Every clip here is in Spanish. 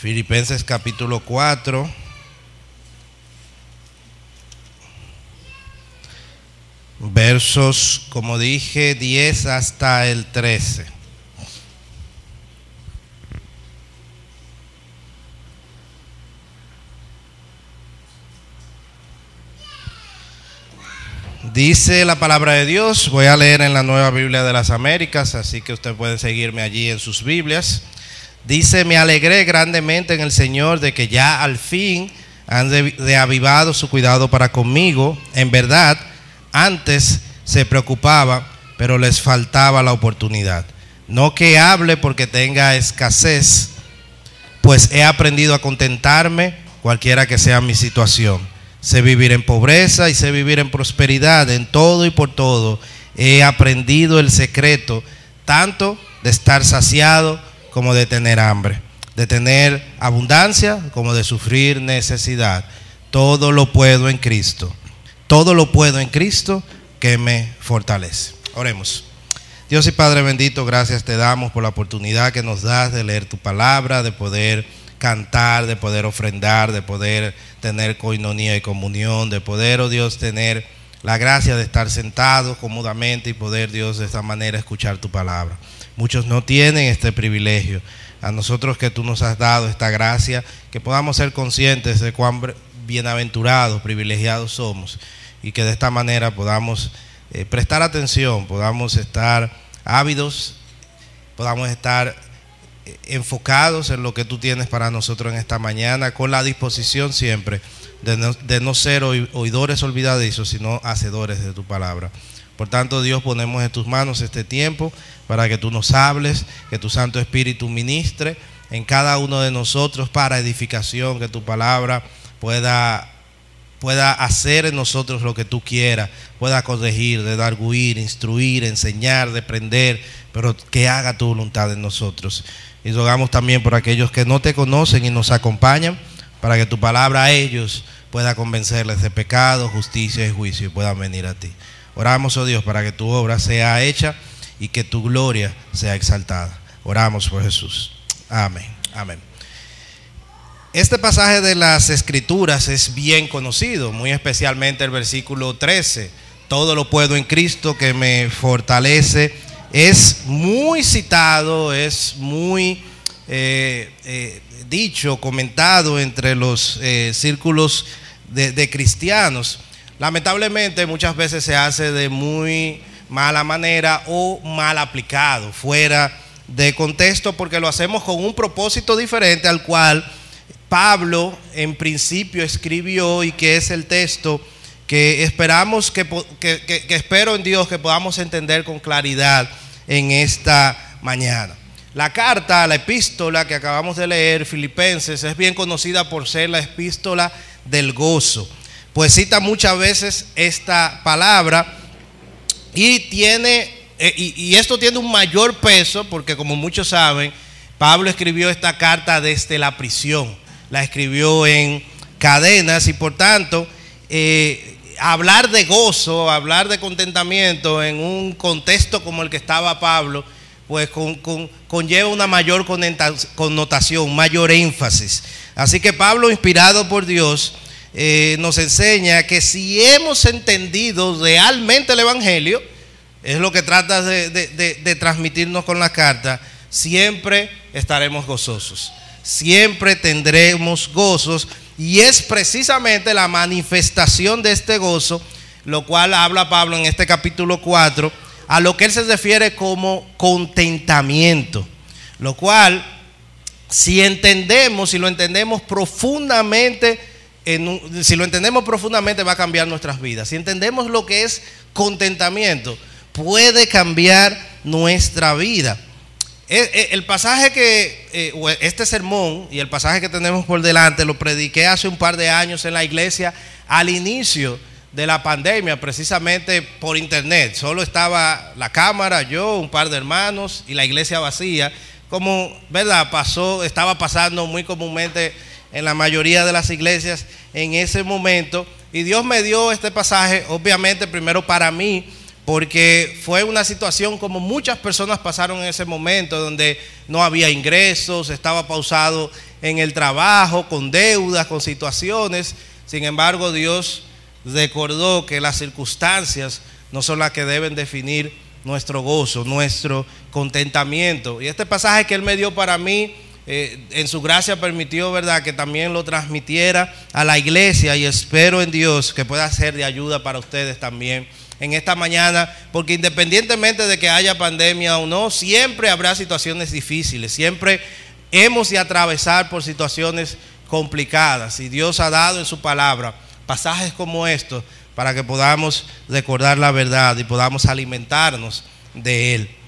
Filipenses capítulo 4. Versos, como dije, 10 hasta el 13. Dice la palabra de Dios, voy a leer en la Nueva Biblia de las Américas, así que usted puede seguirme allí en sus Biblias. Dice, me alegré grandemente en el Señor de que ya al fin han de, de avivado su cuidado para conmigo. En verdad, antes se preocupaba, pero les faltaba la oportunidad. No que hable porque tenga escasez, pues he aprendido a contentarme cualquiera que sea mi situación. Sé vivir en pobreza y sé vivir en prosperidad, en todo y por todo. He aprendido el secreto tanto de estar saciado como de tener hambre, de tener abundancia como de sufrir necesidad. Todo lo puedo en Cristo. Todo lo puedo en Cristo que me fortalece. Oremos. Dios y Padre bendito, gracias te damos por la oportunidad que nos das de leer tu palabra, de poder cantar, de poder ofrendar, de poder tener coinonía y comunión, de poder, oh Dios, tener la gracia de estar sentados cómodamente y poder, Dios, de esta manera escuchar tu palabra. Muchos no tienen este privilegio. A nosotros que tú nos has dado esta gracia, que podamos ser conscientes de cuán bienaventurados, privilegiados somos y que de esta manera podamos eh, prestar atención, podamos estar ávidos, podamos estar eh, enfocados en lo que tú tienes para nosotros en esta mañana, con la disposición siempre de no, de no ser oidores olvidadizos, sino hacedores de tu palabra. Por tanto, Dios, ponemos en tus manos este tiempo para que tú nos hables, que tu Santo Espíritu ministre en cada uno de nosotros para edificación, que tu palabra pueda pueda hacer en nosotros lo que tú quieras, pueda corregir, de darguir, instruir, enseñar, deprender, pero que haga tu voluntad en nosotros. Y rogamos también por aquellos que no te conocen y nos acompañan, para que tu palabra a ellos pueda convencerles de pecado, justicia y juicio y puedan venir a ti. Oramos, oh Dios, para que tu obra sea hecha y que tu gloria sea exaltada. Oramos por Jesús. Amén. Amén. Este pasaje de las escrituras es bien conocido, muy especialmente el versículo 13. Todo lo puedo en Cristo que me fortalece. Es muy citado, es muy eh, eh, dicho, comentado entre los eh, círculos de, de cristianos. Lamentablemente muchas veces se hace de muy mala manera o mal aplicado, fuera de contexto, porque lo hacemos con un propósito diferente al cual Pablo en principio escribió y que es el texto que esperamos que, que, que, espero en Dios que podamos entender con claridad en esta mañana. La carta, la epístola que acabamos de leer, Filipenses, es bien conocida por ser la epístola del gozo, pues cita muchas veces esta palabra y tiene, y, y esto tiene un mayor peso porque como muchos saben, Pablo escribió esta carta desde la prisión la escribió en cadenas y por tanto eh, hablar de gozo, hablar de contentamiento en un contexto como el que estaba Pablo, pues con, con, conlleva una mayor connotación, mayor énfasis. Así que Pablo, inspirado por Dios, eh, nos enseña que si hemos entendido realmente el Evangelio, es lo que trata de, transmitirnos con la carta, siempre estaremos gozosos siempre tendremos gozos y es precisamente la manifestación de este gozo, lo cual habla Pablo en este capítulo 4, a lo que él se refiere como contentamiento, lo cual si entendemos, si lo entendemos profundamente, si lo entendemos profundamente va a cambiar nuestras vidas. Si entendemos lo que es contentamiento, puede cambiar nuestra vida. Eh, eh, el pasaje que, eh, este sermón y el pasaje que tenemos por delante lo prediqué hace un par de años en la iglesia al inicio de la pandemia, precisamente por internet. Solo estaba la cámara, yo, un par de hermanos y la iglesia vacía. Como, ¿verdad? Pasó, estaba pasando muy comúnmente en la mayoría de las iglesias en ese momento. Y Dios me dio este pasaje, obviamente, primero para mí porque fue una situación como muchas personas pasaron en ese momento, donde no había ingresos, estaba pausado en el trabajo, con deudas, con situaciones. Sin embargo, Dios recordó que las circunstancias no son las que deben definir nuestro gozo, nuestro contentamiento. Y este pasaje que Él me dio para mí, eh, en su gracia permitió, ¿verdad?, que también lo transmitiera a la iglesia y espero en Dios que pueda ser de ayuda para ustedes también en esta mañana, porque independientemente de que haya pandemia o no, siempre habrá situaciones difíciles, siempre hemos de atravesar por situaciones complicadas y Dios ha dado en su palabra pasajes como estos para que podamos recordar la verdad y podamos alimentarnos de él.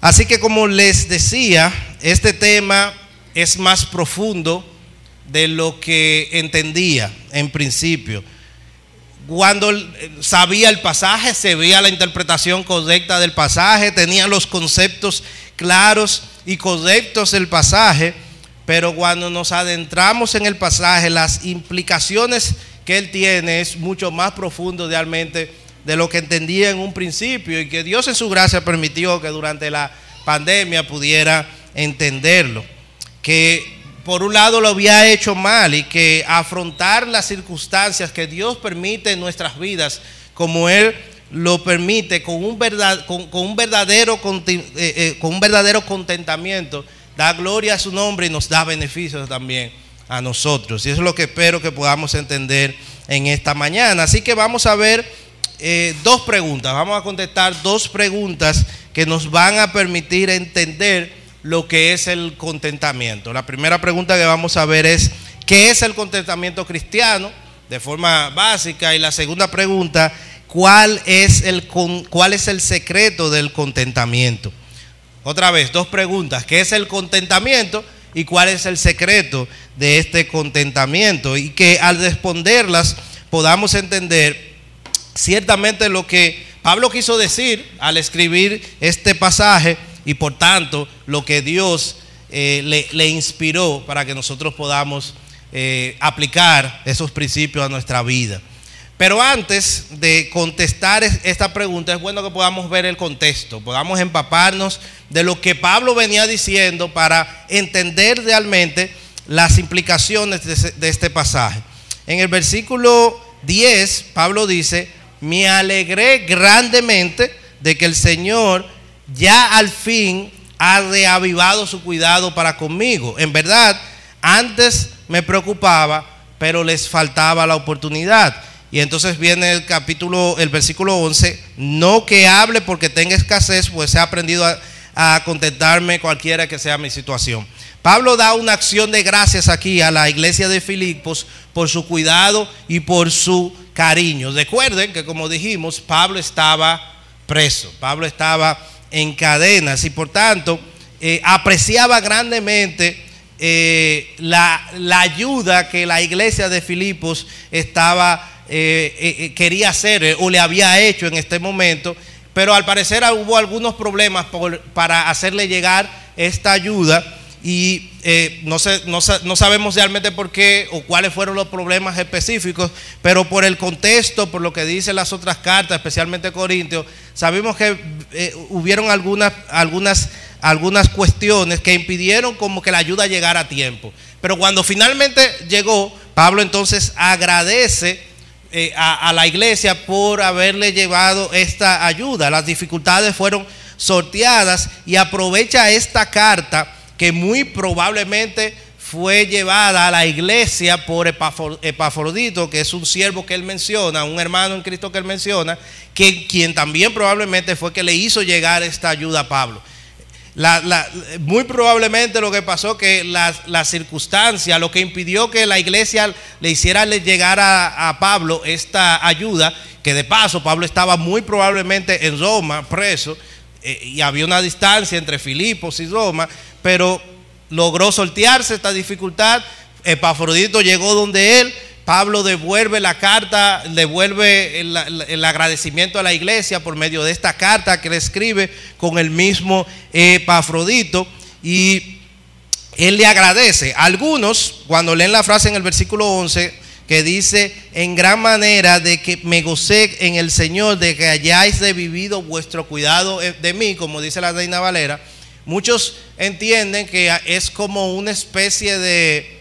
Así que como les decía, este tema es más profundo de lo que entendía en principio. Cuando sabía el pasaje, se veía la interpretación correcta del pasaje, tenía los conceptos claros y correctos del pasaje, pero cuando nos adentramos en el pasaje, las implicaciones que él tiene es mucho más profundo realmente de lo que entendía en un principio y que Dios en su gracia permitió que durante la pandemia pudiera entenderlo. Que por un lado lo había hecho mal y que afrontar las circunstancias que Dios permite en nuestras vidas, como Él lo permite, con un, verdad, con, un verdadero, eh, eh, con un verdadero contentamiento, da gloria a su nombre y nos da beneficios también a nosotros. Y eso es lo que espero que podamos entender en esta mañana. Así que vamos a ver eh, dos preguntas, vamos a contestar dos preguntas que nos van a permitir entender lo que es el contentamiento. La primera pregunta que vamos a ver es, ¿qué es el contentamiento cristiano? De forma básica. Y la segunda pregunta, ¿cuál es el, cuál es el secreto del contentamiento? Otra vez, dos preguntas. ¿Qué es el contentamiento? ¿Y cuál es el secreto de este contentamiento? Y que al responderlas podamos entender ciertamente lo que Pablo quiso decir al escribir este pasaje y por tanto lo que Dios eh, le, inspiró para que nosotros podamos eh, aplicar esos principios a nuestra vida. Pero antes de contestar esta pregunta, es bueno que podamos ver el contexto, podamos empaparnos de lo que Pablo venía diciendo para entender realmente las implicaciones de, de este pasaje. En el versículo 10, Pablo dice, me alegré grandemente de que el Señor ya al fin ha reavivado su cuidado para conmigo. En verdad, antes me preocupaba, pero les faltaba la oportunidad. Y entonces viene el capítulo, el versículo 11, no que hable porque tenga escasez, pues he aprendido a, a contentarme cualquiera que sea mi situación. Pablo da una acción de gracias aquí a la iglesia de Filipos por su cuidado y por su cariño. Recuerden que como dijimos, Pablo estaba preso, Pablo estaba en cadenas y por tanto eh, apreciaba grandemente eh, la, ayuda que la iglesia de Filipos estaba, eh, quería hacer o le había hecho en este momento, pero al parecer hubo algunos problemas para hacerle llegar esta ayuda y eh, no, sé, no, sabemos realmente por qué o cuáles fueron los problemas específicos, pero por el contexto, por lo que dicen las otras cartas, especialmente Corintios, sabemos que eh, hubieron algunas, algunas, algunas cuestiones que impidieron como que la ayuda llegara a tiempo. Pero cuando finalmente llegó, Pablo entonces agradece eh, a, a la iglesia por haberle llevado esta ayuda. Las dificultades fueron sorteadas y aprovecha esta carta que muy probablemente fue llevada a la iglesia por Epafrodito, que es un siervo que él menciona, un hermano en Cristo que él menciona, que, quien también probablemente fue que le hizo llegar esta ayuda a Pablo. muy probablemente lo que pasó que la, circunstancia, lo que impidió que la iglesia le hiciera llegar a, Pablo esta ayuda, que de paso Pablo estaba muy probablemente en Roma preso, y había una distancia entre Filipos y Roma, pero logró sortearse esta dificultad. Epafrodito llegó donde él. Pablo devuelve la carta, devuelve el, agradecimiento a la iglesia por medio de esta carta que le escribe con el mismo Epafrodito. Y él le agradece. Algunos, cuando leen la frase en el versículo 11, que dice en gran manera de que me gocé en el Señor, de que hayáis revivido vuestro cuidado de mí, como dice la reina Valera, muchos entienden que es como una especie de,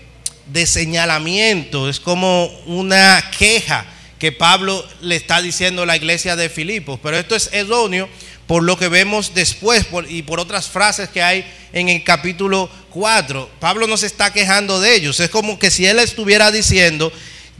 de señalamiento, es como una queja que Pablo le está diciendo a la iglesia de Filipos. Pero esto es erróneo por lo que vemos después y por otras frases que hay en el capítulo 4. Pablo no se está quejando de ellos. Es como que si él estuviera diciendo,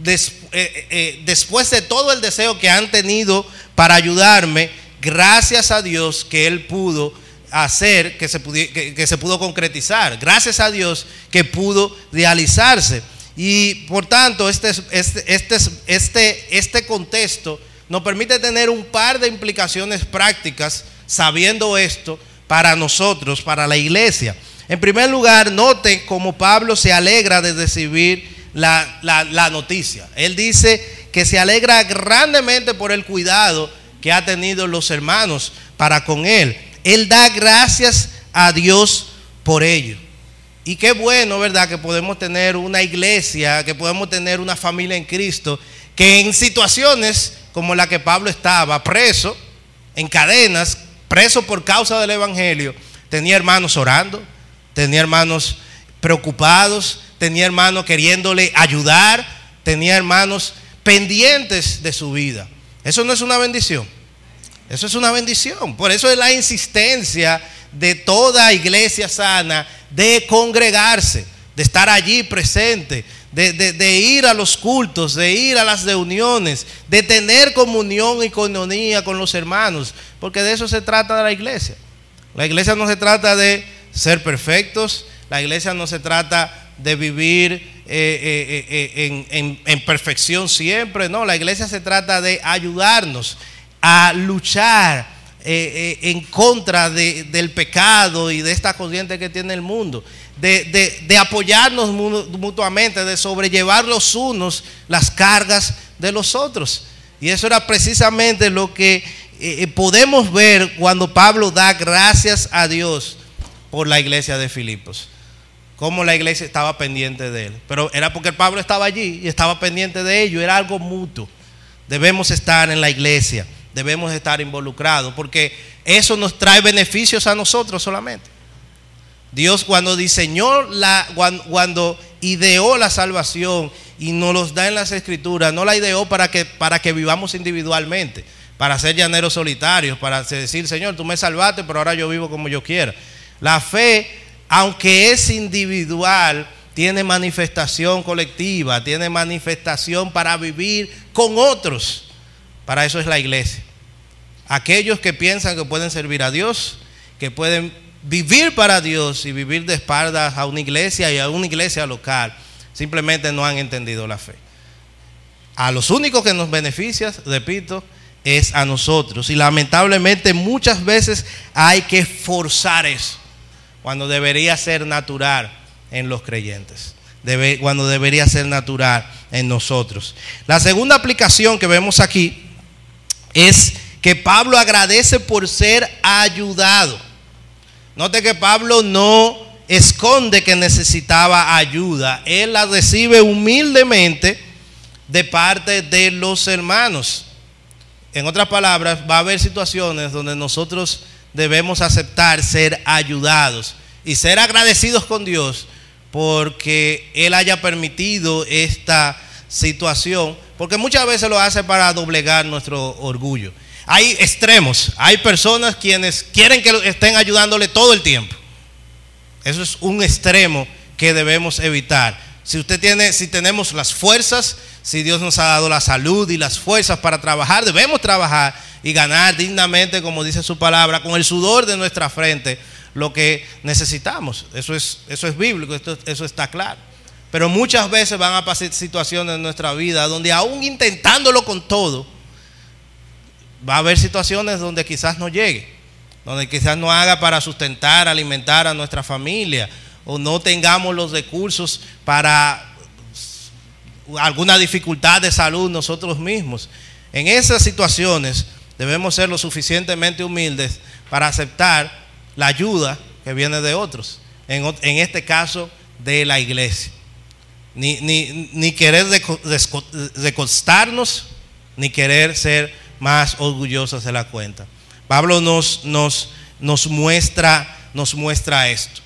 eh, eh, después de todo el deseo que han tenido para ayudarme, gracias a Dios que él pudo hacer, que se, que se pudo concretizar. Gracias a Dios que pudo realizarse. Y por tanto, este, este, este, este, este contexto nos permite tener un par de implicaciones prácticas sabiendo esto para nosotros, para la iglesia. En primer lugar, noten cómo Pablo se alegra de recibir la, la, noticia. Él dice que se alegra grandemente por el cuidado que ha tenido los hermanos para con él. Él da gracias a Dios por ello. Y qué bueno, ¿verdad? Que podemos tener una iglesia, que podemos tener una familia en Cristo, que en situaciones como la que Pablo estaba, preso, en cadenas, preso por causa del Evangelio, tenía hermanos orando, tenía hermanos preocupados, tenía hermanos queriéndole ayudar, tenía hermanos pendientes de su vida. Eso no es una bendición. Eso es una bendición. Por eso es la insistencia de toda iglesia sana de congregarse, de estar allí presente, de, ir a los cultos, de ir a las reuniones, de tener comunión y coinonía con los hermanos, porque de eso se trata de la iglesia. La iglesia no se trata de ser perfectos, la iglesia no se trata de vivir eh, eh, eh, en, en perfección siempre, no, la iglesia se trata de ayudarnos a luchar en contra del pecado y de esta corriente que tiene el mundo, de, apoyarnos mutuamente, de sobrellevar los unos las cargas de los otros. Y eso era precisamente lo que podemos ver cuando Pablo da gracias a Dios por la iglesia de Filipos. Cómo la iglesia estaba pendiente de él. Pero era porque Pablo estaba allí y estaba pendiente de ello. Era algo mutuo. Debemos estar en la iglesia debemos estar involucrados, porque eso nos trae beneficios a nosotros solamente. Dios cuando diseñó la, cuando, ideó la salvación y nos los da en las escrituras, no la ideó para que, para que vivamos individualmente, para ser llaneros solitarios, para decir, Señor, tú me salvaste, pero ahora yo vivo como yo quiera. La fe, aunque es individual, tiene manifestación colectiva, tiene manifestación para vivir con otros. Para eso es la iglesia. Aquellos que piensan que pueden servir a Dios, que pueden vivir para Dios y vivir de espaldas a una iglesia y a una iglesia local, simplemente no han entendido la fe. A los únicos que nos beneficia, repito, es a nosotros. Y lamentablemente muchas veces hay que forzar eso, cuando debería ser natural en los creyentes, cuando debería ser natural en nosotros. La segunda aplicación que vemos aquí es que Pablo agradece por ser ayudado. Note que Pablo no esconde que necesitaba ayuda. Él la recibe humildemente de parte de los hermanos. En otras palabras, va a haber situaciones donde nosotros debemos aceptar ser ayudados y ser agradecidos con Dios porque Él haya permitido esta situación, porque muchas veces lo hace para doblegar nuestro orgullo. Hay extremos, hay personas quienes quieren que estén ayudándole todo el tiempo. Eso es un extremo que debemos evitar. Si usted tiene, si tenemos las fuerzas, si Dios nos ha dado la salud y las fuerzas para trabajar, debemos trabajar y ganar dignamente, como dice su palabra, con el sudor de nuestra frente, lo que necesitamos. Eso es, eso es bíblico, eso está claro. Pero muchas veces van a pasar situaciones en nuestra vida donde aún intentándolo con todo, va a haber situaciones donde quizás no llegue, donde quizás no haga para sustentar, alimentar a nuestra familia, o no tengamos los recursos para alguna dificultad de salud nosotros mismos. En esas situaciones debemos ser lo suficientemente humildes para aceptar la ayuda que viene de otros, en, este caso de la iglesia. Ni, ni, ni querer recostarnos, ni querer ser más orgullosos de la cuenta. Pablo nos, nos, nos muestra, nos muestra esto.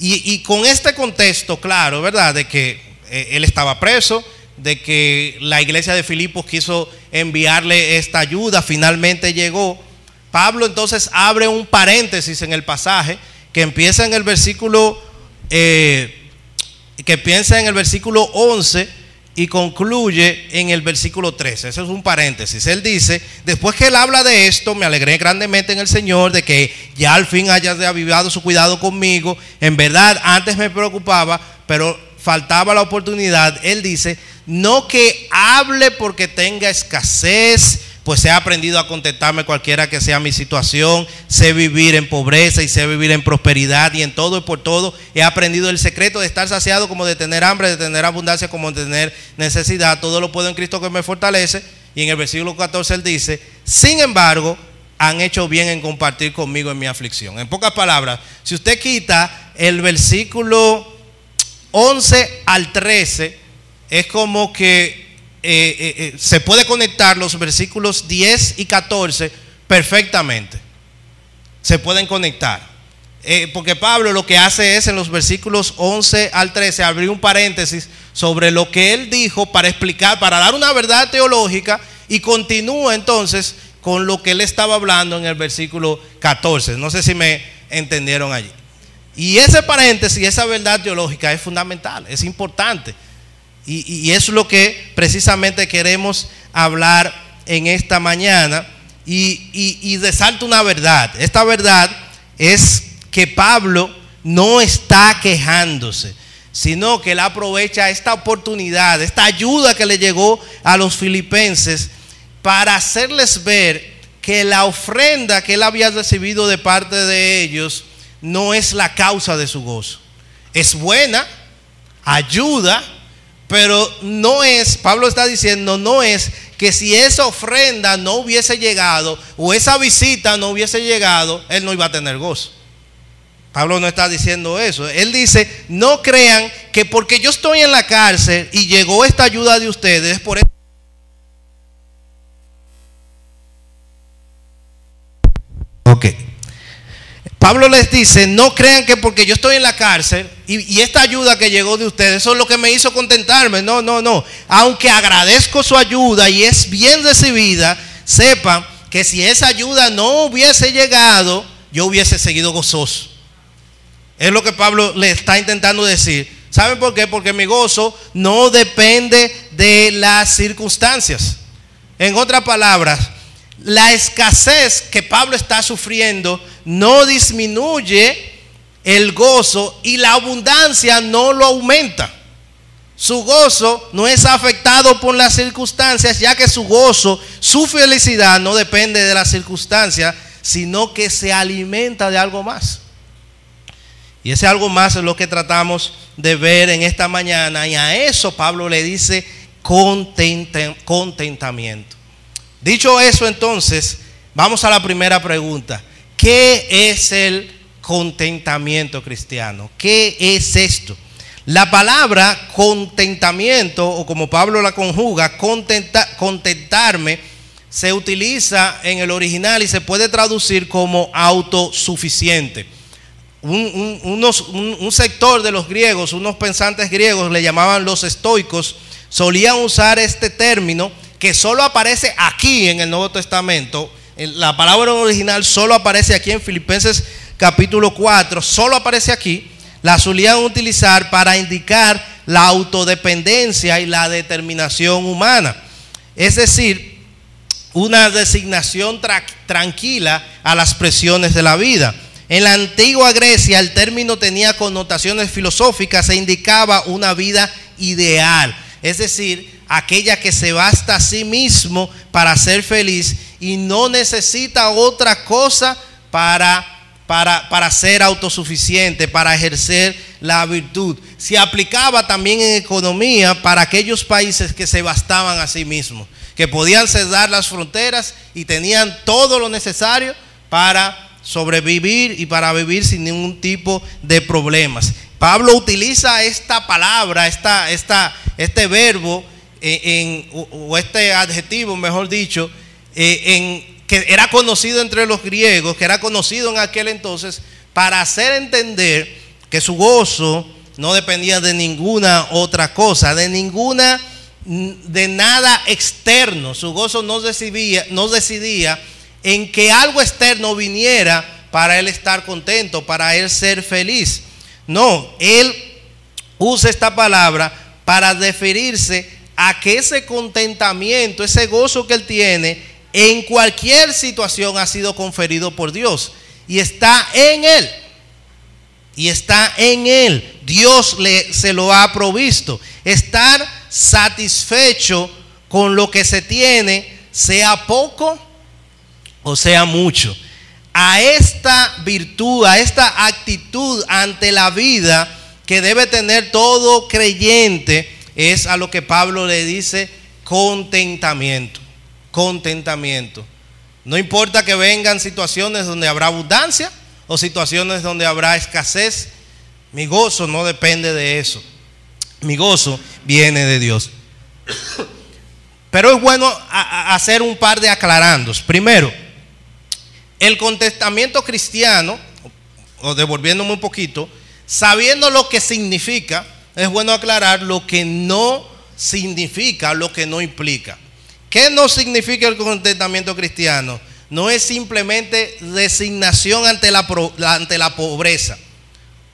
Y, con este contexto, claro, ¿verdad? De que eh, él estaba preso, de que la iglesia de Filipos quiso enviarle esta ayuda, finalmente llegó. Pablo entonces abre un paréntesis en el pasaje que empieza en el versículo eh, que piensa en el versículo 11 y concluye en el versículo 13. Ese es un paréntesis. Él dice, después que él habla de esto, me alegré grandemente en el Señor de que ya al fin haya avivado su cuidado conmigo. En verdad, antes me preocupaba, pero faltaba la oportunidad. Él dice, no que hable porque tenga escasez, pues he aprendido a contestarme cualquiera que sea mi situación, sé vivir en pobreza y sé vivir en prosperidad y en todo y por todo. He aprendido el secreto de estar saciado como de tener hambre, de tener abundancia como de tener necesidad, todo lo puedo en Cristo que me fortalece. Y en el versículo 14 él dice, sin embargo, han hecho bien en compartir conmigo en mi aflicción. En pocas palabras, si usted quita el versículo 11 al 13, es como que eh, eh, eh, se puede conectar los versículos 10 y 14 perfectamente. Se pueden conectar. porque Pablo lo que hace es en los versículos 11 al 13 abrir un paréntesis sobre lo que él dijo para explicar, para dar una verdad teológica y continúa entonces con lo que él estaba hablando en el versículo 14. No sé si me entendieron allí. Y ese paréntesis, esa verdad teológica es fundamental, es importante. Y, es lo que precisamente queremos hablar en esta mañana. Y, y resalto una verdad. Esta verdad es que Pablo no está quejándose, sino que él aprovecha esta oportunidad, esta ayuda que le llegó a los filipenses para hacerles ver que la ofrenda que él había recibido de parte de ellos no es la causa de su gozo. Es buena, ayuda, pero no es, Pablo está diciendo, no es que si esa ofrenda no hubiese llegado o esa visita no hubiese llegado, él no iba a tener gozo. Pablo no está diciendo eso. Él dice, no crean que porque yo estoy en la cárcel y llegó esta ayuda de ustedes, por eso... Ok. Pablo les dice, no crean que porque yo estoy en la cárcel y, esta ayuda que llegó de ustedes, eso es lo que me hizo contentarme. No, no, no. Aunque agradezco su ayuda y es bien recibida, sepan que si esa ayuda no hubiese llegado, yo hubiese seguido gozoso. Es lo que Pablo le está intentando decir. ¿Saben por qué? Porque mi gozo no depende de las circunstancias. En otras palabras, la escasez que Pablo está sufriendo no disminuye el gozo y la abundancia no lo aumenta. Su gozo no es afectado por las circunstancias, ya que su gozo, su felicidad no depende de las circunstancias, sino que se alimenta de algo más. Y ese algo más es lo que tratamos de ver en esta mañana. Y a eso Pablo le dice contentamiento. Dicho eso entonces, vamos a la primera pregunta. ¿Qué es el contentamiento cristiano? ¿Qué es esto? La palabra contentamiento, o como Pablo la conjuga, contentarme, se utiliza en el original y se puede traducir como autosuficiente. un, sector de los griegos, unos pensantes griegos, le llamaban los estoicos, solían usar este término que solo aparece aquí en el Nuevo Testamento. La palabra original solo aparece aquí en Filipenses capítulo 4, solo aparece aquí. La solían utilizar para indicar la autodependencia y la determinación humana. Es decir, una designación tranquila a las presiones de la vida. En la antigua Grecia el término tenía connotaciones filosóficas e indicaba una vida ideal. Es decir, aquella que se basta a sí mismo para ser feliz y no necesita otra cosa para, para, para ser autosuficiente, para ejercer la virtud. Se aplicaba también en economía para aquellos países que se bastaban a sí mismos, que podían cerrar las fronteras y tenían todo lo necesario para sobrevivir y para vivir sin ningún tipo de problemas. Pablo utiliza esta palabra, esta, esta, este verbo en, o este adjetivo, mejor dicho, eh, en, que era conocido entre los griegos, que era conocido en aquel entonces, para hacer entender que su gozo no dependía de ninguna otra cosa, de ninguna de nada externo. Su gozo no decidía, no decidía en que algo externo viniera para él estar contento, para él ser feliz. No, él usa esta palabra para referirse a que ese contentamiento, ese gozo que él tiene en cualquier situación ha sido conferido por Dios y está en él. Y está en él. Dios le, se lo ha provisto. Estar satisfecho con lo que se tiene, sea poco o sea mucho. A esta virtud, a esta actitud ante la vida que debe tener todo creyente, es a lo que Pablo le dice contentamiento. Contentamiento. No importa que vengan situaciones donde habrá abundancia o situaciones donde habrá escasez, mi gozo no depende de eso. Mi gozo viene de Dios. Pero es bueno hacer un par de aclarandos. Primero, el contestamiento cristiano, o devolviéndome un poquito, sabiendo lo que significa, es bueno aclarar lo que no significa, lo que no implica. ¿Qué no significa el contentamiento cristiano? No es simplemente designación ante la, ante la pobreza,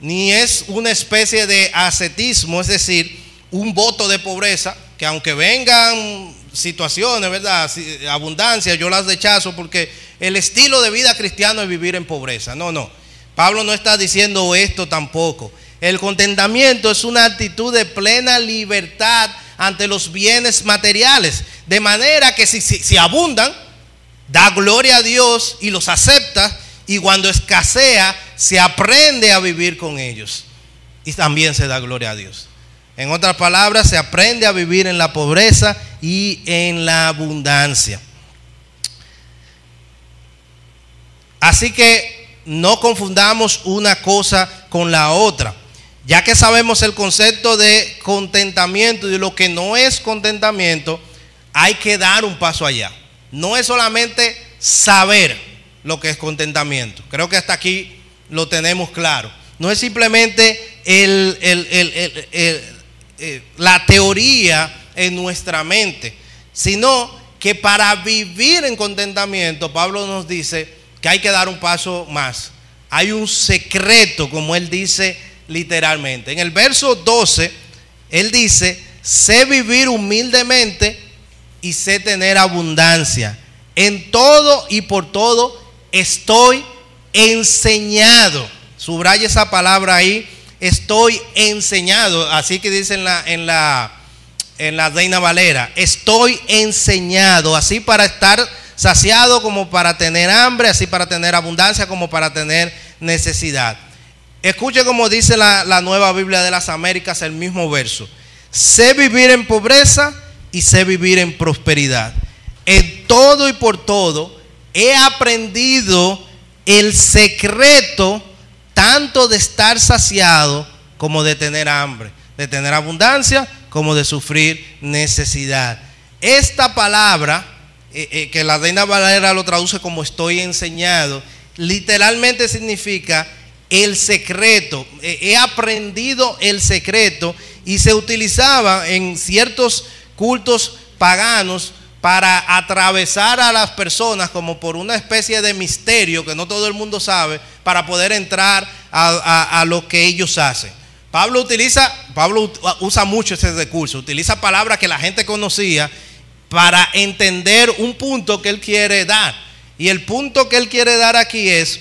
ni es una especie de ascetismo, es decir, un voto de pobreza, que aunque vengan situaciones, ¿verdad? Abundancia, yo las rechazo porque el estilo de vida cristiano es vivir en pobreza. No, no. Pablo no está diciendo esto tampoco. El contentamiento es una actitud de plena libertad ante los bienes materiales. De manera que si, si, abundan, da gloria a Dios y los acepta. Y cuando escasea, se aprende a vivir con ellos. Y también se da gloria a Dios. En otras palabras, se aprende a vivir en la pobreza y en la abundancia. Así que no confundamos una cosa con la otra. Ya que sabemos el concepto de contentamiento y de lo que no es contentamiento, hay que dar un paso allá. No es solamente saber lo que es contentamiento. Creo que hasta aquí lo tenemos claro. No es simplemente la teoría en nuestra mente, sino que para vivir en contentamiento, Pablo nos dice que hay que dar un paso más. Hay un secreto, como él dice literalmente. En el verso 12, él dice, sé vivir humildemente y sé tener abundancia. En todo y por todo estoy enseñado. Subraya esa palabra ahí, estoy enseñado. Así que dice en la, en la, en la Reina Valera, estoy enseñado. Así para estar saciado como para tener hambre, así para tener abundancia como para tener necesidad. Escuche como dice la, nueva Biblia de las Américas, el mismo verso. Sé vivir en pobreza y sé vivir en prosperidad. En todo y por todo he aprendido el secreto tanto de estar saciado como de tener hambre, de tener abundancia como de sufrir necesidad. Esta palabra, eh, eh, que la Reina Valera lo traduce como estoy enseñado, literalmente significa el secreto. He aprendido el secreto y se utilizaba en ciertos cultos paganos para atravesar a las personas como por una especie de misterio que no todo el mundo sabe para poder entrar a, lo que ellos hacen. Pablo utiliza, Pablo usa mucho ese recurso, utiliza palabras que la gente conocía para entender un punto que él quiere dar. Y el punto que él quiere dar aquí es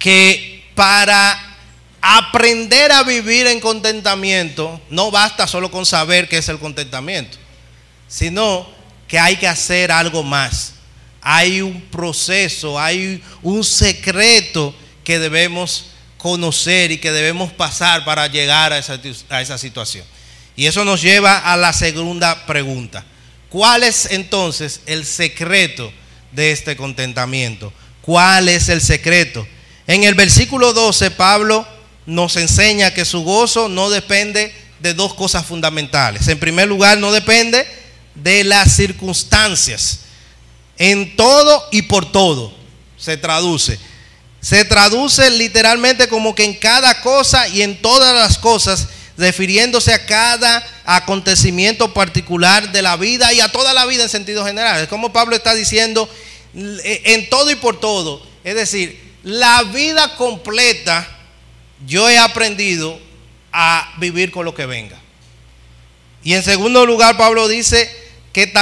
que para aprender a vivir en contentamiento, no basta solo con saber qué es el contentamiento, sino que hay que hacer algo más. Hay un proceso, hay un secreto que debemos conocer y que debemos pasar para llegar a esa, a esa situación. Y eso nos lleva a la segunda pregunta. ¿Cuál es entonces el secreto de este contentamiento? ¿Cuál es el secreto? En el versículo 12, Pablo nos enseña que su gozo no depende de dos cosas fundamentales. En primer lugar, no depende de las circunstancias. En todo y por todo se traduce. se traduce literalmente como que en cada cosa y en todas las cosas, refiriéndose a cada acontecimiento particular de la vida y a toda la vida en sentido general. Es como Pablo está diciendo en todo y por todo. Es decir, la vida completa yo he aprendido a vivir con lo que venga. Y en segundo lugar, Pablo dice que,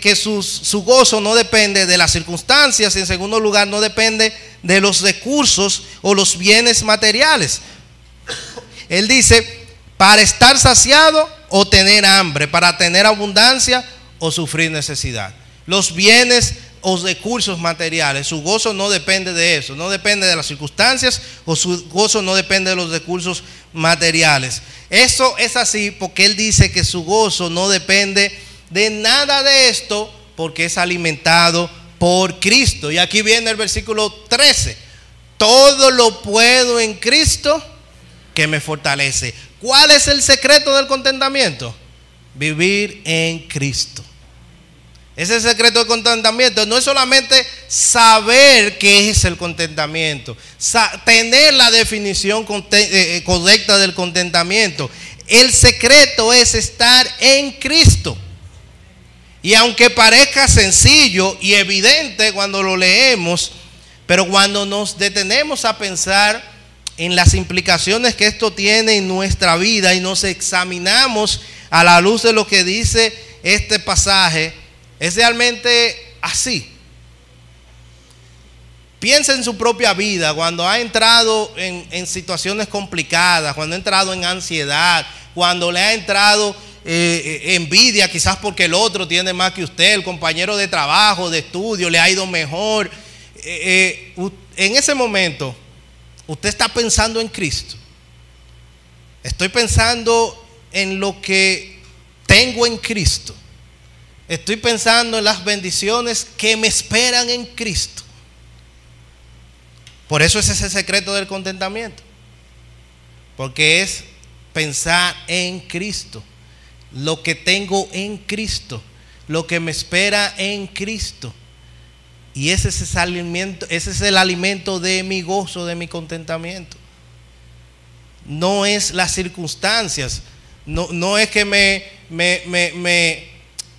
que, su, su, gozo no depende de las circunstancias, y en segundo lugar, no depende de los recursos o los bienes materiales. Él dice, para estar saciado o tener hambre, para tener abundancia o sufrir necesidad. Los bienes o recursos materiales. Su gozo no depende de eso, no depende de las circunstancias o su gozo no depende de los recursos materiales. Eso es así porque él dice que su gozo no depende de nada de esto porque es alimentado por Cristo. Y aquí viene el versículo 13. Todo lo puedo en Cristo que me fortalece. ¿Cuál es el secreto del contentamiento? Vivir en Cristo. Ese secreto del contentamiento no es solamente saber qué es el contentamiento, tener la definición eh, eh, correcta del contentamiento. El secreto es estar en Cristo. Y aunque parezca sencillo y evidente cuando lo leemos, pero cuando nos detenemos a pensar en las implicaciones que esto tiene en nuestra vida y nos examinamos a la luz de lo que dice este pasaje, es realmente así. Piensa en su propia vida cuando ha entrado en, situaciones complicadas, cuando ha entrado en ansiedad, cuando le ha entrado eh, eh, envidia, quizás porque el otro tiene más que usted, el compañero de trabajo, de estudio, le ha ido mejor. Eh, en ese momento, usted está pensando en Cristo. Estoy pensando en lo que tengo en Cristo. Estoy pensando en las bendiciones que me esperan en Cristo. Por eso es ese secreto del contentamiento. Porque es pensar en Cristo. Lo que tengo en Cristo. Lo que me espera en Cristo. Y ese es, alimento, ese es el alimento de mi gozo, de mi contentamiento. No es las circunstancias. No, no es que me, me, me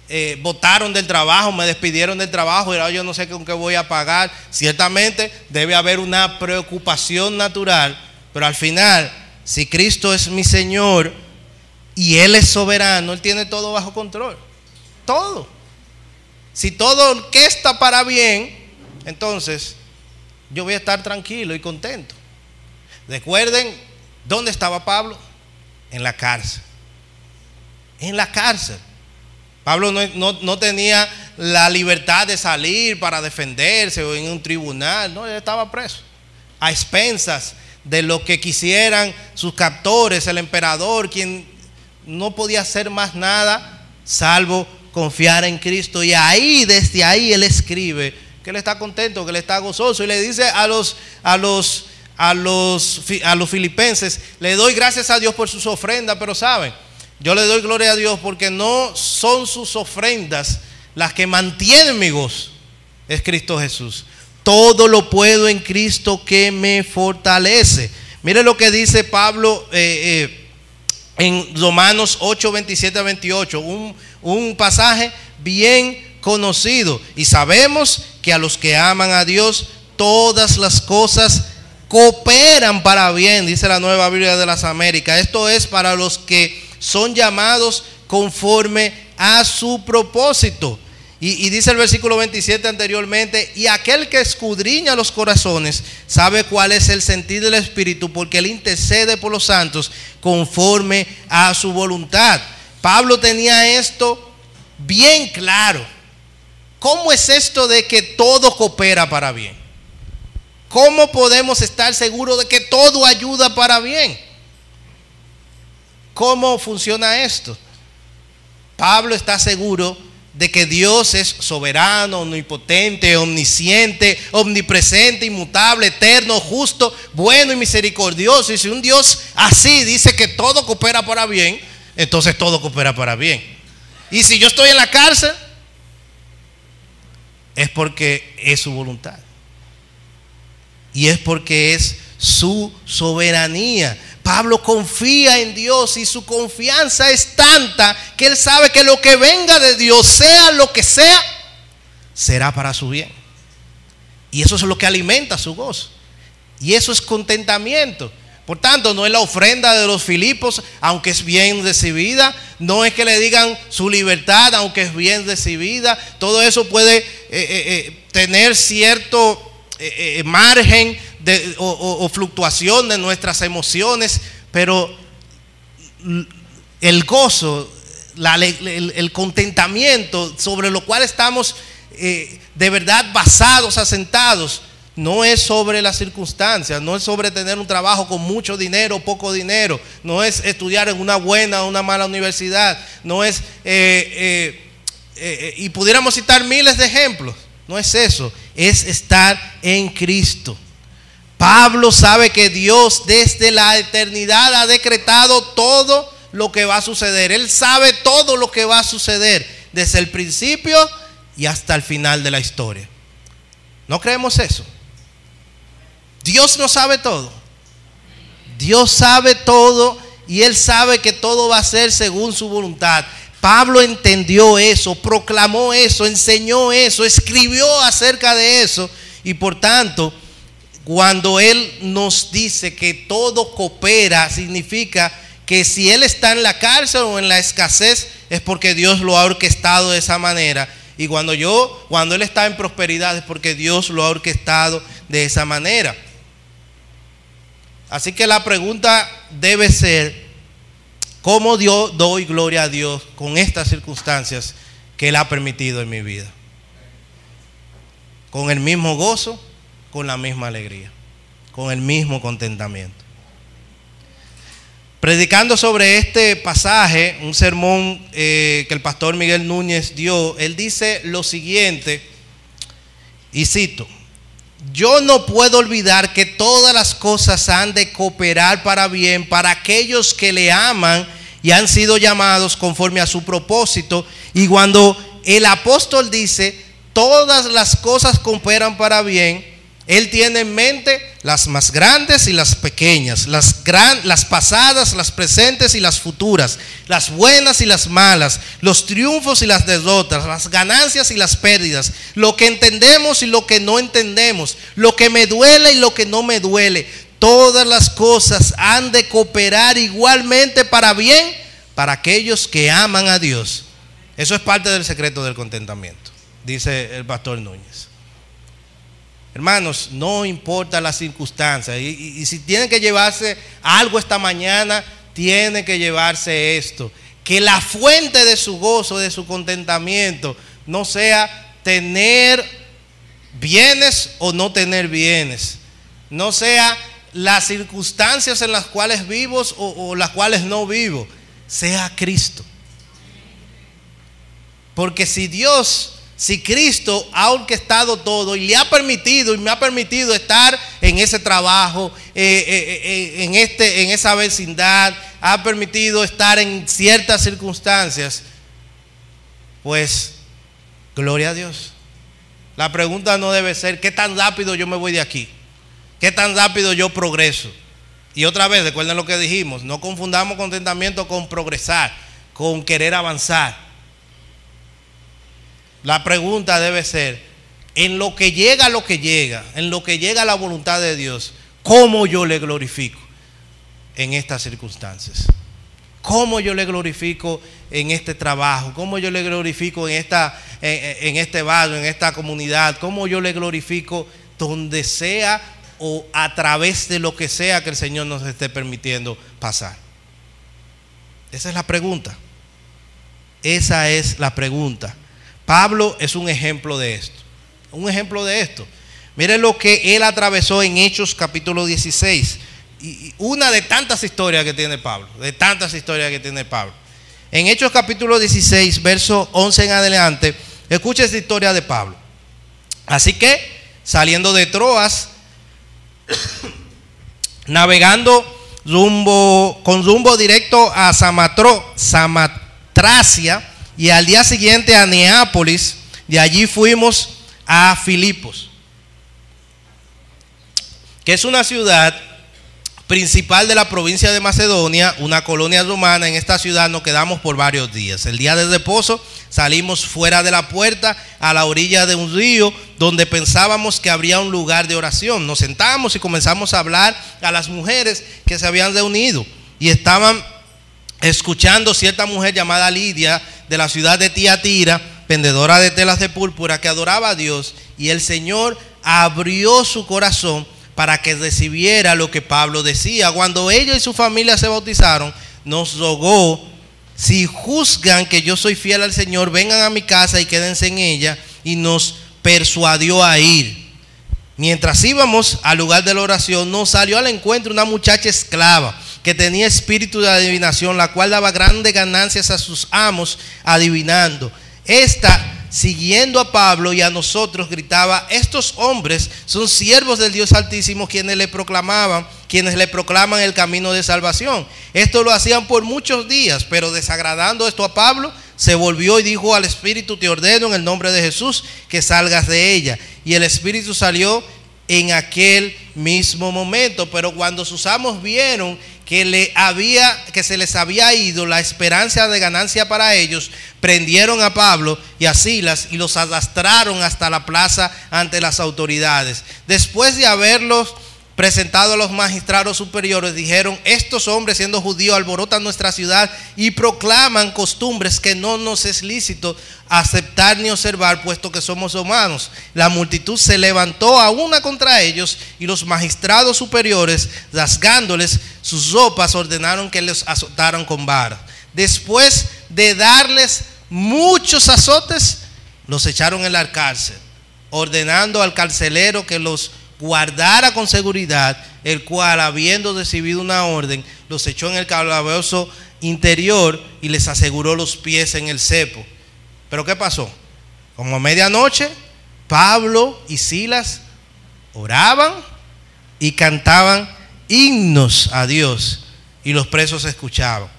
eh, votaron del trabajo, me despidieron del trabajo y ahora yo no sé con qué voy a pagar. Ciertamente debe haber una preocupación natural, pero al final, si Cristo es mi Señor y Él es soberano, Él tiene todo bajo control. Todo. Si todo que está para bien, entonces yo voy a estar tranquilo y contento. Recuerden, ¿dónde estaba Pablo? En la cárcel. En la cárcel. Pablo no, tenía la libertad de salir para defenderse o en un tribunal, no, él estaba preso, a expensas de lo que quisieran sus captores, el emperador, quien no podía hacer más nada salvo confiar en Cristo. Y ahí, desde ahí, él escribe que él está contento, que él está gozoso y le dice a los, a los, a los, a los filipenses, le doy gracias a Dios por sus ofrendas, pero saben, yo le doy gloria a Dios porque no son sus ofrendas las que mantienen mi gozo. Es Cristo Jesús. Todo lo puedo en Cristo que me fortalece. Mire lo que dice Pablo eh, eh, en Romanos 8, 27 a 28. Un, un pasaje bien conocido. Y sabemos que a los que aman a Dios, todas las cosas cooperan para bien, dice la nueva Biblia de las Américas. Esto es para los que son llamados conforme a su propósito. Y, dice el versículo 27 anteriormente, y aquel que escudriña los corazones sabe cuál es el sentido del Espíritu, porque él intercede por los santos conforme a su voluntad. Pablo tenía esto bien claro. ¿Cómo es esto de que todo coopera para bien? ¿Cómo podemos estar seguros de que todo ayuda para bien? ¿Cómo funciona esto? Pablo está seguro de que Dios es soberano, omnipotente, omnisciente, omnipresente, inmutable, eterno, justo, bueno y misericordioso. Y si un Dios así dice que todo coopera para bien, entonces todo coopera para bien. Y si yo estoy en la cárcel, es porque es su voluntad. Y es porque es su soberanía. Pablo confía en Dios y su confianza es tanta que él sabe que lo que venga de Dios, sea lo que sea, será para su bien. Y eso es lo que alimenta su gozo. Y eso es contentamiento. Por tanto, no es la ofrenda de los Filipos, aunque es bien recibida. No es que le digan su libertad, aunque es bien recibida. Todo eso puede eh, eh, eh, tener cierto margen de, o, fluctuación de nuestras emociones, pero el gozo, el, contentamiento sobre lo cual estamos de verdad basados, asentados, no es sobre las circunstancias, no es sobre tener un trabajo con mucho dinero o poco dinero, no es estudiar en una buena o una mala universidad, no es, eh, eh, eh, y pudiéramos citar miles de ejemplos, no es eso, es estar en Cristo. Pablo sabe que Dios desde la eternidad ha decretado todo lo que va a suceder, Él sabe todo lo que va a suceder, desde el principio y hasta el final de la historia. ¿No creemos eso? Dios no sabe todo. Dios sabe todo y Él sabe que todo va a ser según su voluntad. Pablo entendió eso, proclamó eso, enseñó eso, escribió acerca de eso y por tanto, cuando Él nos dice que todo coopera, significa que si Él está en la cárcel o en la escasez es porque Dios lo ha orquestado de esa manera. Y cuando yo, cuando Él está en prosperidad es porque Dios lo ha orquestado de esa manera. Así que la pregunta debe ser, ¿cómo doy gloria a Dios con estas circunstancias que Él ha permitido en mi vida? Con el mismo gozo, con la misma alegría, con el mismo contentamiento. Predicando sobre este pasaje, un sermón eh, que el pastor Miguel Núñez dio, él dice lo siguiente, y cito, yo no puedo olvidar que todas las cosas han de cooperar para bien para aquellos que le aman y han sido llamados conforme a su propósito. Y cuando el apóstol dice, todas las cosas cooperan para bien, él tiene en mente las más grandes y las pequeñas, las, gran, las pasadas, las presentes y las futuras, las buenas y las malas, los triunfos y las derrotas, las ganancias y las pérdidas, lo que entendemos y lo que no entendemos, lo que me duele y lo que no me duele. Todas las cosas han de cooperar igualmente para bien para aquellos que aman a Dios. Eso es parte del secreto del contentamiento, dice el pastor Núñez. Hermanos, no importa las circunstancias. Y, si tienen que llevarse algo esta mañana, tienen que llevarse esto. Que la fuente de su gozo, de su contentamiento, no sea tener bienes o no tener bienes. No sea las circunstancias en las cuales vivo o, o las cuales no vivo. Sea Cristo. Porque si Dios si Cristo ha orquestado todo y le ha permitido y me ha permitido estar en ese trabajo, eh, eh, eh, en, este, en esa vecindad, ha permitido estar en ciertas circunstancias, pues gloria a Dios. La pregunta no debe ser, ¿qué tan rápido yo me voy de aquí? ¿Qué tan rápido yo progreso? Y otra vez, recuerden lo que dijimos, no confundamos contentamiento con progresar, con querer avanzar. La pregunta debe ser, en lo que llega lo que llega, en lo que llega la voluntad de Dios, ¿cómo yo le glorifico en estas circunstancias? ¿Cómo yo le glorifico en este trabajo? ¿Cómo yo le glorifico en, esta, en, este barrio, en esta comunidad? ¿Cómo yo le glorifico donde sea o a través de lo que sea que el Señor nos esté permitiendo pasar? Esa es la pregunta. Esa es la pregunta. Pablo es un ejemplo de esto. Un ejemplo de esto. Miren lo que él atravesó en Hechos capítulo 16. Y una de tantas historias que tiene Pablo. De tantas historias que tiene Pablo. En Hechos capítulo 16, verso 11 en adelante, escucha esta historia de Pablo. Así que, saliendo de Troas, navegando rumbo, con rumbo directo a Samatro, Samatracia, y al día siguiente a Neápolis, de allí fuimos a Filipos. que es una ciudad principal de la provincia de Macedonia, una colonia romana. En esta ciudad nos quedamos por varios días. El día del reposo salimos fuera de la puerta a la orilla de un río donde pensábamos que habría un lugar de oración. Nos sentamos y comenzamos a hablar a las mujeres que se habían reunido y estaban escuchando cierta mujer llamada Lidia de la ciudad de Tiatira, vendedora de telas de púrpura, que adoraba a Dios y el Señor abrió su corazón para que recibiera lo que Pablo decía. Cuando ella y su familia se bautizaron, nos rogó, si juzgan que yo soy fiel al Señor, vengan a mi casa y quédense en ella, y nos persuadió a ir. Mientras íbamos al lugar de la oración, nos salió al encuentro una muchacha esclava que tenía espíritu de adivinación, la cual daba grandes ganancias a sus amos adivinando. Esta siguiendo a Pablo y a nosotros, gritaba, estos hombres son siervos del Dios Altísimo quienes le proclamaban, quienes le proclaman el camino de salvación. Esto lo hacían por muchos días, pero desagradando esto a Pablo, se volvió y dijo al Espíritu, te ordeno en el nombre de Jesús que salgas de ella. Y el Espíritu salió en aquel mismo momento, pero cuando sus amos vieron que, le había, que se les había ido la esperanza de ganancia para ellos, prendieron a Pablo y a Silas y los arrastraron hasta la plaza ante las autoridades. Después de haberlos presentado a los magistrados superiores, dijeron, estos hombres siendo judíos alborotan nuestra ciudad y proclaman costumbres que no nos es lícito aceptar ni observar, puesto que somos humanos. La multitud se levantó a una contra ellos y los magistrados superiores, rasgándoles sus ropas, ordenaron que les azotaran con vara. Después de darles muchos azotes, los echaron en la cárcel, ordenando al carcelero que los guardara con seguridad, el cual, habiendo recibido una orden, los echó en el calabozo interior y les aseguró los pies en el cepo. Pero ¿qué pasó? Como a medianoche, Pablo y Silas oraban y cantaban himnos a Dios y los presos escuchaban.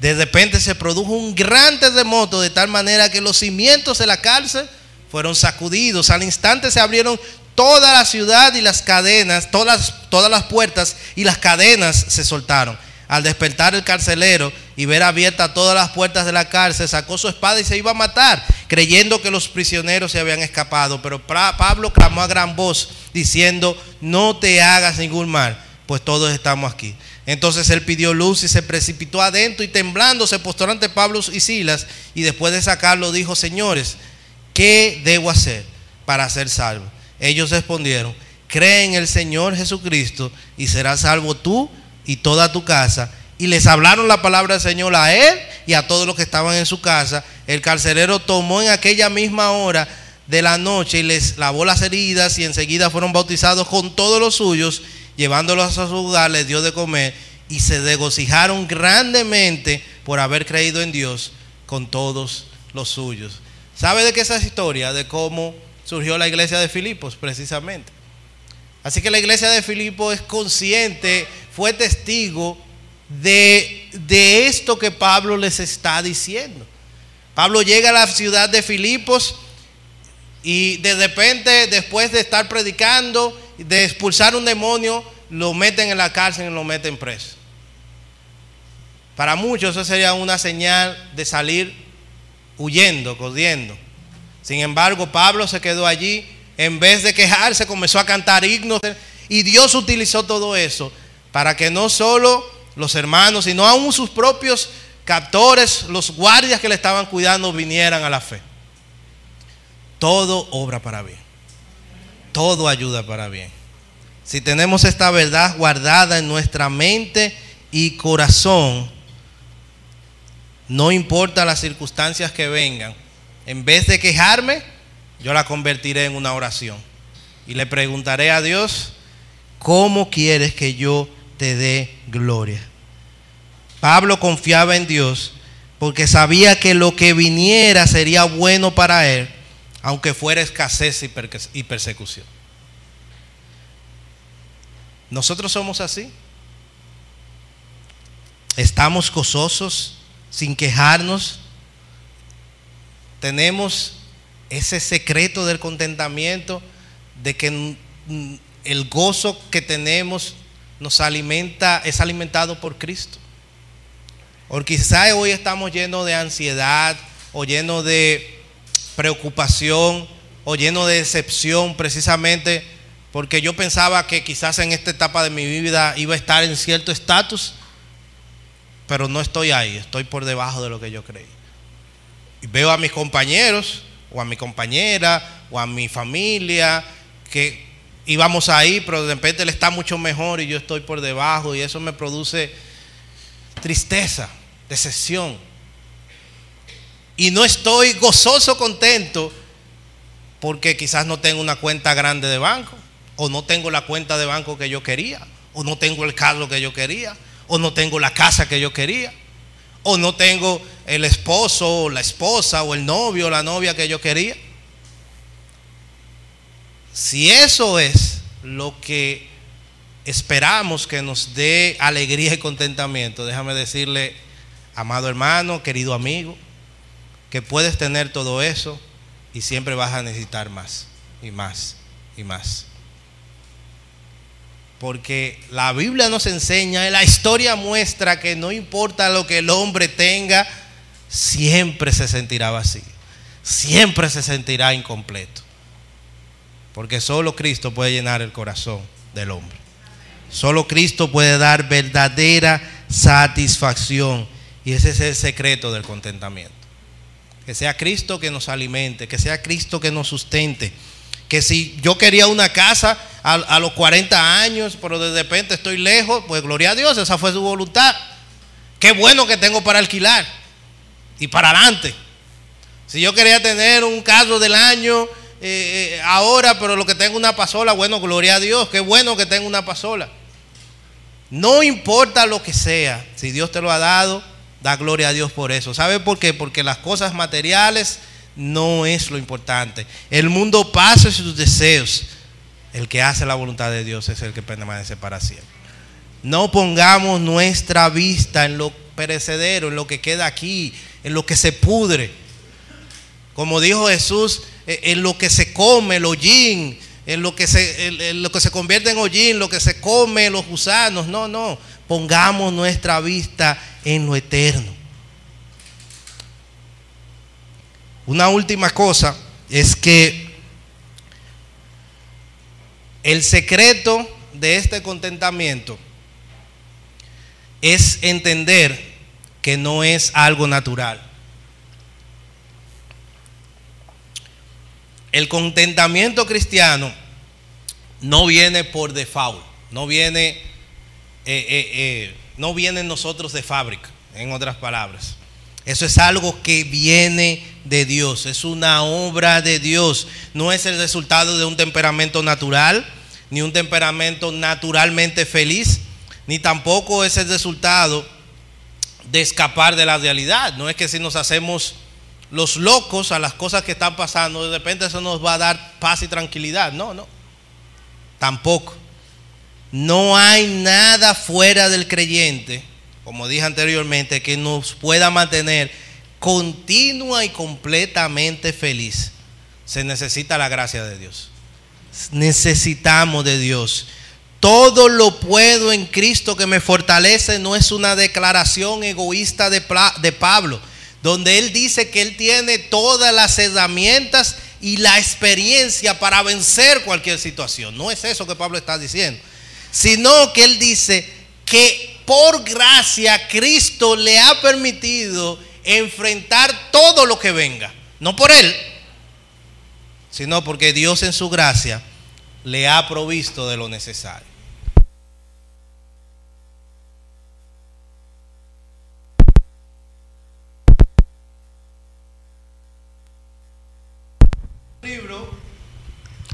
De repente se produjo un gran terremoto de tal manera que los cimientos de la cárcel fueron sacudidos. Al instante se abrieron toda la ciudad y las cadenas, todas, todas las puertas y las cadenas se soltaron. Al despertar el carcelero y ver abiertas todas las puertas de la cárcel, sacó su espada y se iba a matar, creyendo que los prisioneros se habían escapado. Pero Pablo clamó a gran voz, diciendo, no te hagas ningún mal, pues todos estamos aquí. Entonces él pidió luz y se precipitó adentro y temblando se postró ante Pablo y Silas y después de sacarlo dijo, señores, ¿qué debo hacer para ser salvo? Ellos respondieron, cree en el Señor Jesucristo y serás salvo tú y toda tu casa. Y les hablaron la palabra del Señor a él y a todos los que estaban en su casa. El carcelero tomó en aquella misma hora de la noche y les lavó las heridas y enseguida fueron bautizados con todos los suyos, llevándolos a su lugar, les dio de comer y se regocijaron grandemente por haber creído en Dios con todos los suyos. ¿Sabe de qué es esa historia? De cómo surgió la iglesia de Filipos, precisamente. Así que la iglesia de Filipos es consciente, fue testigo de, de esto que Pablo les está diciendo. Pablo llega a la ciudad de Filipos y de repente, después de estar predicando, de expulsar un demonio, lo meten en la cárcel y lo meten preso. Para muchos eso sería una señal de salir huyendo, corriendo. Sin embargo, Pablo se quedó allí, en vez de quejarse, comenzó a cantar himnos y Dios utilizó todo eso para que no solo los hermanos, sino aún sus propios captores, los guardias que le estaban cuidando, vinieran a la fe. Todo obra para bien. Todo ayuda para bien. Si tenemos esta verdad guardada en nuestra mente y corazón, no importa las circunstancias que vengan, en vez de quejarme, yo la convertiré en una oración. Y le preguntaré a Dios, ¿cómo quieres que yo te dé gloria? Pablo confiaba en Dios porque sabía que lo que viniera sería bueno para él, aunque fuera escasez y persecución. Nosotros somos así. Estamos gozosos sin quejarnos tenemos ese secreto del contentamiento de que el gozo que tenemos nos alimenta, es alimentado por Cristo. O quizás hoy estamos llenos de ansiedad o llenos de preocupación o llenos de decepción precisamente porque yo pensaba que quizás en esta etapa de mi vida iba a estar en cierto estatus, pero no estoy ahí, estoy por debajo de lo que yo creí. Veo a mis compañeros o a mi compañera o a mi familia que íbamos ahí, pero de repente él está mucho mejor y yo estoy por debajo y eso me produce tristeza, decepción. Y no estoy gozoso, contento, porque quizás no tengo una cuenta grande de banco, o no tengo la cuenta de banco que yo quería, o no tengo el carro que yo quería, o no tengo la casa que yo quería, o no tengo el esposo, o la esposa, o el novio, o la novia que yo quería. Si eso es lo que esperamos que nos dé alegría y contentamiento, déjame decirle, amado hermano, querido amigo, que puedes tener todo eso y siempre vas a necesitar más y más y más. Porque la Biblia nos enseña, la historia muestra que no importa lo que el hombre tenga, siempre se sentirá vacío, siempre se sentirá incompleto. Porque solo Cristo puede llenar el corazón del hombre. Solo Cristo puede dar verdadera satisfacción. Y ese es el secreto del contentamiento. Que sea Cristo que nos alimente, que sea Cristo que nos sustente. Que si yo quería una casa a, los 40 años, pero de repente estoy lejos, pues gloria a Dios, esa fue su voluntad. Qué bueno que tengo para alquilar y para adelante. Si yo quería tener un carro del año eh, eh, ahora, pero lo que tengo una pasola, bueno, gloria a Dios, qué bueno que tengo una pasola. No importa lo que sea, si Dios te lo ha dado, da gloria a Dios por eso. ¿Sabe por qué? Porque las cosas materiales no es lo importante. El mundo pasa sus deseos. El que hace la voluntad de Dios es el que permanece para siempre. No pongamos nuestra vista en lo perecedero, en lo que queda aquí, en lo que se pudre. Como dijo Jesús, eh, en lo que se come, el hollín, en lo que se, lo que se convierte en hollín, lo que se come, los gusanos. No, no. Pongamos nuestra vista en lo eterno. Una última cosa es que el secreto de este contentamiento es entender que no es algo natural. el contentamiento cristiano no viene por default, no viene, eh, eh, eh, no viene en nosotros de fábrica, en otras palabras. Eso es algo que viene de Dios, es una obra de Dios, no es el resultado de un temperamento natural, ni un temperamento naturalmente feliz, ni tampoco es el resultado de escapar de la realidad. No es que si nos hacemos los locos a las cosas que están pasando, de repente eso nos va a dar paz y tranquilidad. No, no. Tampoco. No hay nada fuera del creyente, como dije anteriormente, que nos pueda mantener continua y completamente feliz. Se necesita la gracia de Dios. Necesitamos de Dios. Todo lo puedo en Cristo que me fortalece no es una declaración egoísta de, de Pablo donde él dice que él tiene todas las herramientas y la experiencia para vencer cualquier situación. No es eso que Pablo está diciendo, sino que él dice que por gracia Cristo le ha permitido enfrentar todo lo que venga. No por él, sino porque Dios en su gracia le ha provisto de lo necesario.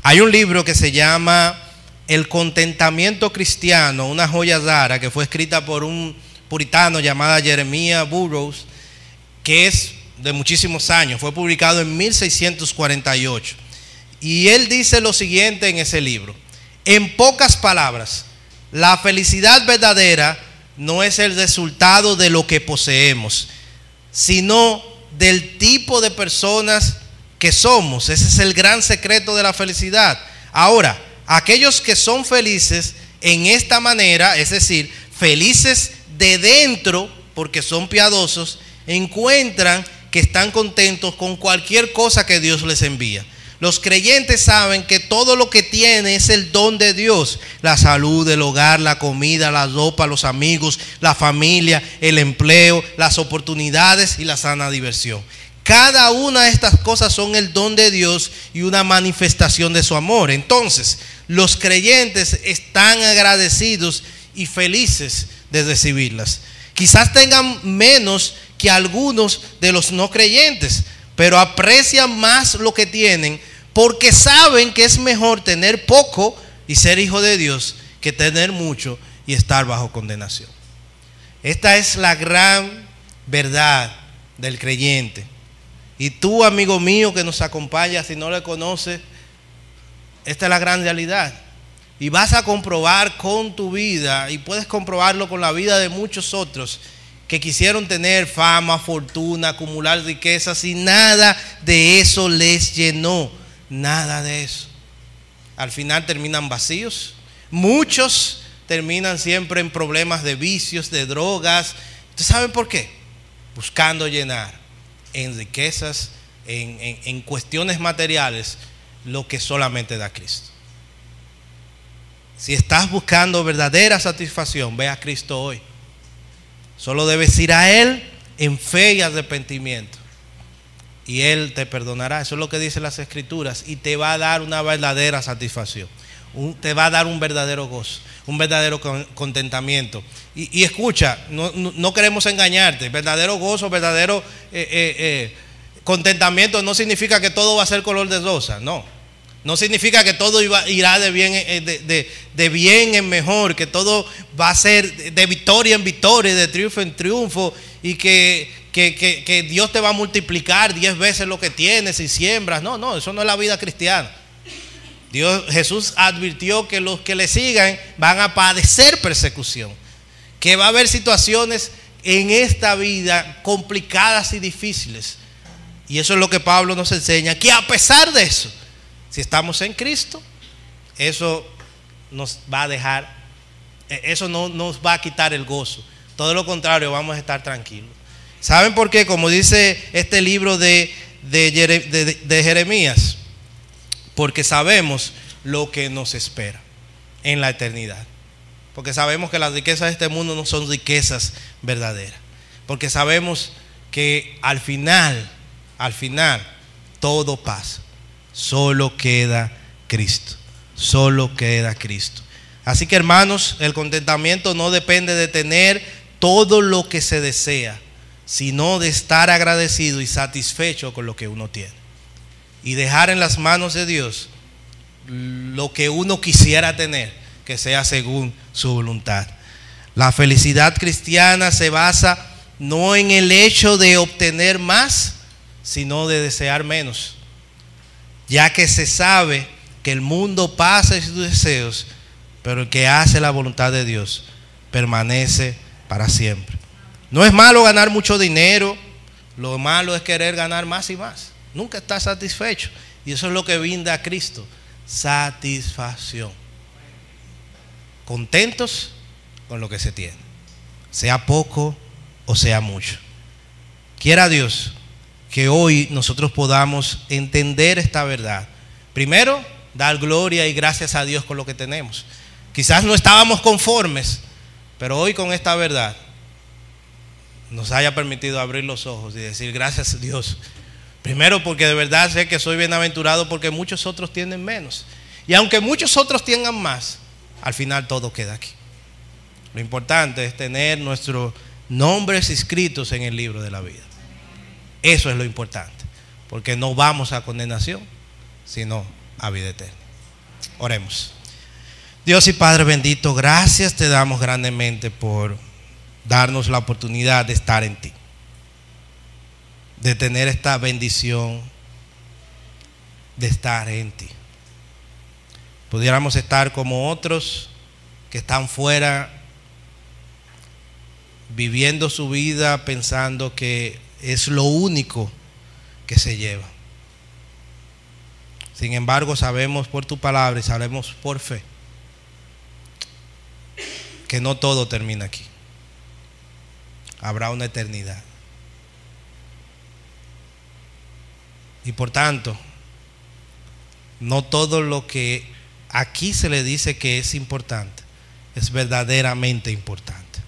Hay un libro que se llama El contentamiento cristiano, una joya rara que fue escrita por un puritano llamado Jeremiah Burroughs, que es de muchísimos años, fue publicado en 1648. Y él dice lo siguiente en ese libro, en pocas palabras, la felicidad verdadera no es el resultado de lo que poseemos, sino del tipo de personas que somos. Ese es el gran secreto de la felicidad. Ahora, Aquellos que son felices en esta manera, es decir, felices de dentro, porque son piadosos, encuentran que están contentos con cualquier cosa que Dios les envía. Los creyentes saben que todo lo que tiene es el don de Dios. La salud, el hogar, la comida, la ropa, los amigos, la familia, el empleo, las oportunidades y la sana diversión. Cada una de estas cosas son el don de Dios y una manifestación de su amor. Entonces, los creyentes están agradecidos y felices de recibirlas. Quizás tengan menos que algunos de los no creyentes, pero aprecian más lo que tienen porque saben que es mejor tener poco y ser hijo de Dios que tener mucho y estar bajo condenación. Esta es la gran verdad del creyente. Y tú, amigo mío que nos acompaña, si no le conoces, esta es la gran realidad. Y vas a comprobar con tu vida, y puedes comprobarlo con la vida de muchos otros, que quisieron tener fama, fortuna, acumular riquezas y nada de eso les llenó. Nada de eso. Al final terminan vacíos. Muchos terminan siempre en problemas de vicios, de drogas. ¿Ustedes saben por qué? Buscando llenar en riquezas, en, en cuestiones materiales, lo que solamente da Cristo. Si estás buscando verdadera satisfacción, ve a Cristo hoy. Solo debes ir a Él en fe y arrepentimiento. Y Él te perdonará. Eso es lo que dicen las Escrituras. Y te va a dar una verdadera satisfacción. Te va a dar un verdadero gozo, un verdadero contentamiento. Y, escucha, no, queremos engañarte. Verdadero gozo, verdadero eh, eh, eh, contentamiento no significa que todo va a ser color de rosa. No. No significa que todo irá de bien, de, bien en mejor, que todo va a ser de victoria en victoria, de triunfo en triunfo, y que, que, Dios te va a multiplicar diez veces lo que tienes y siembras. No, no, eso no es la vida cristiana. Dios, Jesús advirtió que los que le sigan van a padecer persecución, que va a haber situaciones en esta vida complicadas y difíciles. Y eso es lo que Pablo nos enseña, que a pesar de eso, si estamos en Cristo, eso nos va a dejar, e, eso no nos va a quitar el gozo. Todo lo contrario, vamos a estar tranquilos. ¿Saben por qué? Como dice este libro de, de, Jeremías, porque sabemos lo que nos espera en la eternidad. Porque sabemos que las riquezas de este mundo no son riquezas verdaderas. Porque sabemos que al final, al final, todo pasa. Solo queda Cristo. Solo queda Cristo. Así que hermanos, el contentamiento no depende de tener todo lo que se desea, sino de estar agradecido y satisfecho con lo que uno tiene. Y dejar en las manos de Dios lo que uno quisiera tener, que sea según su voluntad. La felicidad cristiana se basa no en el hecho de obtener más, sino de desear menos ya que se sabe que el mundo pasa y sus deseos, pero el que hace la voluntad de Dios permanece para siempre. No es malo ganar mucho dinero, lo malo es querer ganar más y más. Nunca está satisfecho. Y eso es lo que brinda a Cristo, satisfacción. Contentos con lo que se tiene, sea poco o sea mucho. Quiera Dios que hoy nosotros podamos entender esta verdad. Primero, dar gloria y gracias a Dios con lo que tenemos. Quizás no estábamos conformes, pero hoy con esta verdad nos haya permitido abrir los ojos y decir gracias a Dios. Primero porque de verdad sé que soy bienaventurado porque muchos otros tienen menos. Y aunque muchos otros tengan más, al final todo queda aquí. Lo importante es tener nuestros nombres escritos en el libro de la vida. Eso es lo importante, porque no vamos a condenación, sino a vida eterna. Oremos. Dios y Padre bendito, gracias te damos grandemente por darnos la oportunidad de estar en ti, de tener esta bendición de estar en ti. Pudiéramos estar como otros que están fuera, viviendo su vida pensando que es lo único que se lleva. Sin embargo, sabemos por tu palabra y sabemos por fe que no todo termina aquí. Habrá una eternidad. Y por tanto, no todo lo que aquí se le dice que es importante es verdaderamente importante.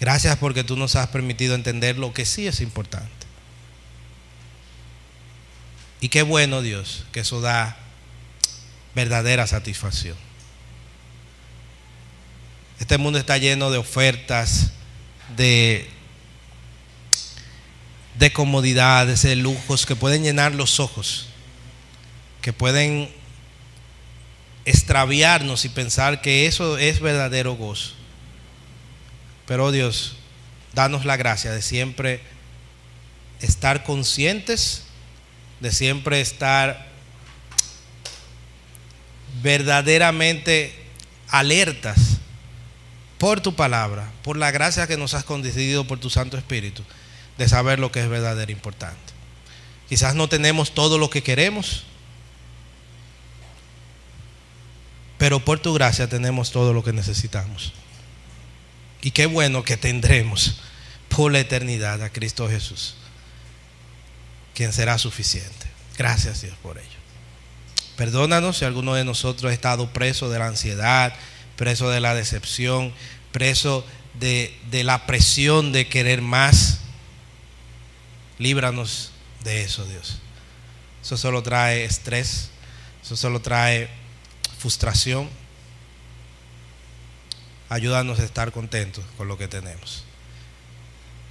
Gracias porque tú nos has permitido entender lo que sí es importante. Y qué bueno Dios, que eso da verdadera satisfacción. Este mundo está lleno de ofertas, de, de comodidades, de lujos que pueden llenar los ojos, que pueden extraviarnos y pensar que eso es verdadero gozo. Pero oh Dios, danos la gracia de siempre estar conscientes, de siempre estar verdaderamente alertas por tu palabra, por la gracia que nos has concedido por tu Santo Espíritu, de saber lo que es verdadero e importante. Quizás no tenemos todo lo que queremos, pero por tu gracia tenemos todo lo que necesitamos. Y qué bueno que tendremos por la eternidad a Cristo Jesús, quien será suficiente. Gracias Dios por ello. Perdónanos si alguno de nosotros ha estado preso de la ansiedad, preso de la decepción, preso de, de la presión de querer más. Líbranos de eso, Dios. Eso solo trae estrés, eso solo trae frustración. Ayúdanos a estar contentos con lo que tenemos.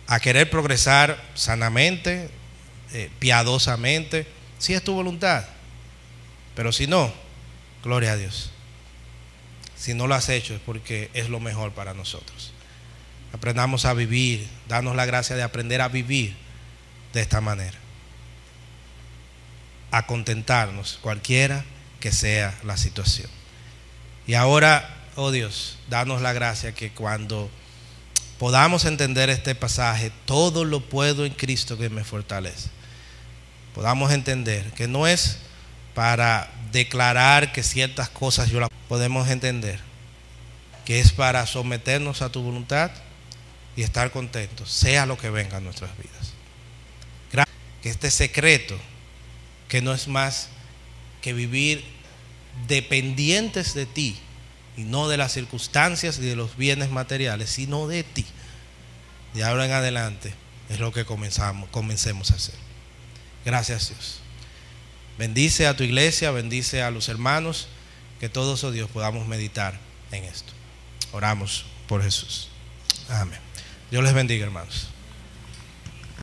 A querer progresar sanamente, eh, piadosamente, si es tu voluntad. Pero si no, gloria a Dios. Si no lo has hecho es porque es lo mejor para nosotros. Aprendamos a vivir, danos la gracia de aprender a vivir de esta manera. A contentarnos, cualquiera que sea la situación. Y ahora, oh Dios, danos la gracia que cuando podamos entender este pasaje, todo lo puedo en Cristo que me fortalece. Podamos entender que no es para declarar que ciertas cosas yo las podemos entender, que es para someternos a tu voluntad y estar contentos, sea lo que venga en nuestras vidas. Que este secreto, que no es más que vivir dependientes de ti y no de las circunstancias y de los bienes materiales, sino de ti. De ahora en adelante es lo que comenzamos, comencemos a hacer. Gracias Dios. Bendice a tu iglesia, bendice a los hermanos, que todos, oh Dios, podamos meditar en esto. Oramos por Jesús. Amén. Dios les bendiga, hermanos.